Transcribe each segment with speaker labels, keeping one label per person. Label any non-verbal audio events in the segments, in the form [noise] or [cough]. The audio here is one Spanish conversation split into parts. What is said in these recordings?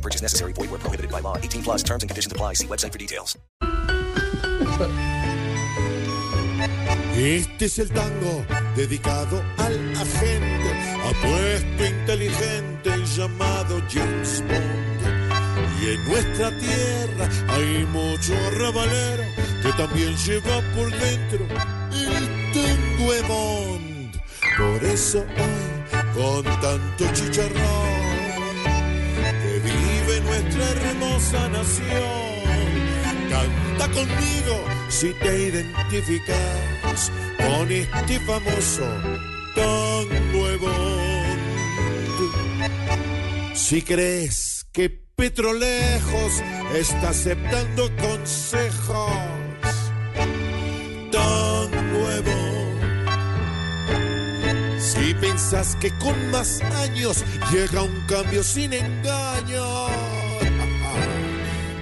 Speaker 1: Purchase necessary. Void where prohibited by law. 18 plus terms and conditions apply. See website for details.
Speaker 2: Este es el tango dedicado al agente, apuesto inteligente llamado James Bond. Y en nuestra tierra hay mucho arrabalero que también lleva por dentro el tango Bond. Por eso hoy, con tanto chicharrón, nuestra hermosa nación. Canta conmigo si te identificas con este famoso de Bond. Si crees que Petrolejos está aceptando consejos, de Bond. Si piensas que con más años llega un cambio sin engaño,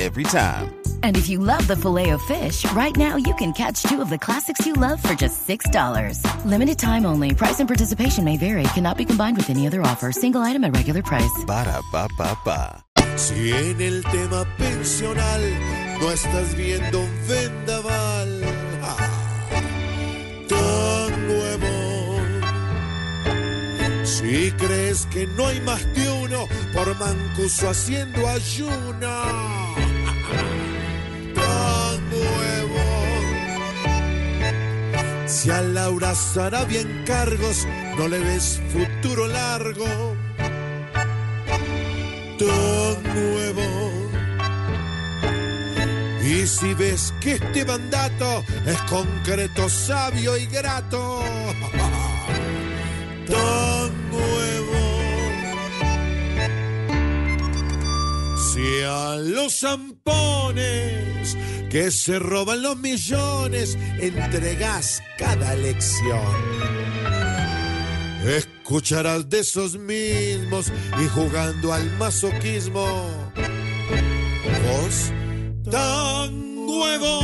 Speaker 3: Every time.
Speaker 4: And if you love the filet of fish, right now you can catch two of the classics you love for just $6. Limited time only. Price and participation may vary. Cannot be combined with any other offer. Single item at regular price.
Speaker 3: Ba-da-ba-ba-ba.
Speaker 2: Si en el tema pensional no estás viendo un vendaval, ah, tan nuevo. Si crees que no hay más de por Mancuso haciendo ayuno, [laughs] tan nuevo. Si a Laura Sarabia en cargos no le ves futuro largo tan nuevo. Y si ves que este mandato es concreto, sabio y grato, [laughs] tan Si a los zampones que se roban los millones entregas cada elección. Escucharás de esos mismos y jugando al masoquismo. Vos tan huevón.